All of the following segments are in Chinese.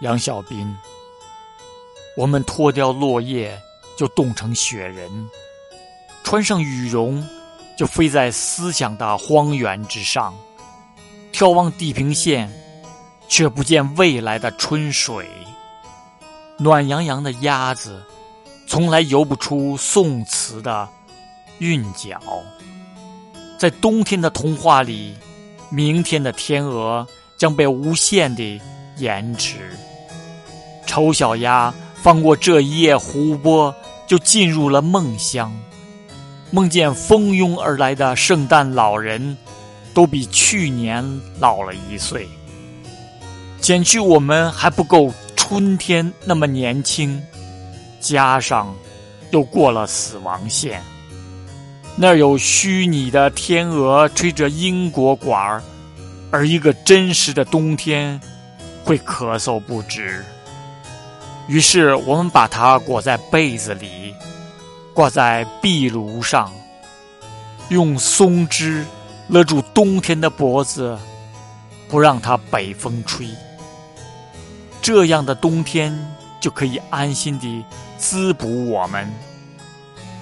杨小斌，我们脱掉落叶就冻成雪人，穿上羽绒就飞在思想的荒原之上，眺望地平线，却不见未来的春水。暖洋洋的鸭子，从来游不出宋词的韵脚。在冬天的童话里，明天的天鹅将被无限的延迟。丑小鸭翻过这一页湖泊，就进入了梦乡，梦见蜂拥而来的圣诞老人，都比去年老了一岁。减去我们还不够春天那么年轻，加上又过了死亡线，那儿有虚拟的天鹅吹着英国管儿，而一个真实的冬天会咳嗽不止。于是我们把它裹在被子里，挂在壁炉上，用松枝勒住冬天的脖子，不让它北风吹。这样的冬天就可以安心地滋补我们，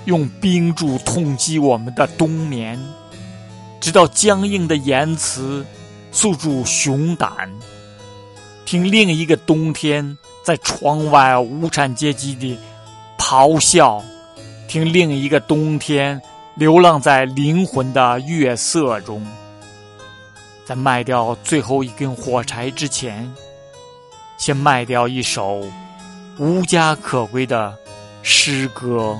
用冰柱痛击我们的冬眠，直到僵硬的言辞诉诸熊胆，听另一个冬天。在窗外，无产阶级的咆哮；听另一个冬天流浪在灵魂的月色中。在卖掉最后一根火柴之前，先卖掉一首无家可归的诗歌。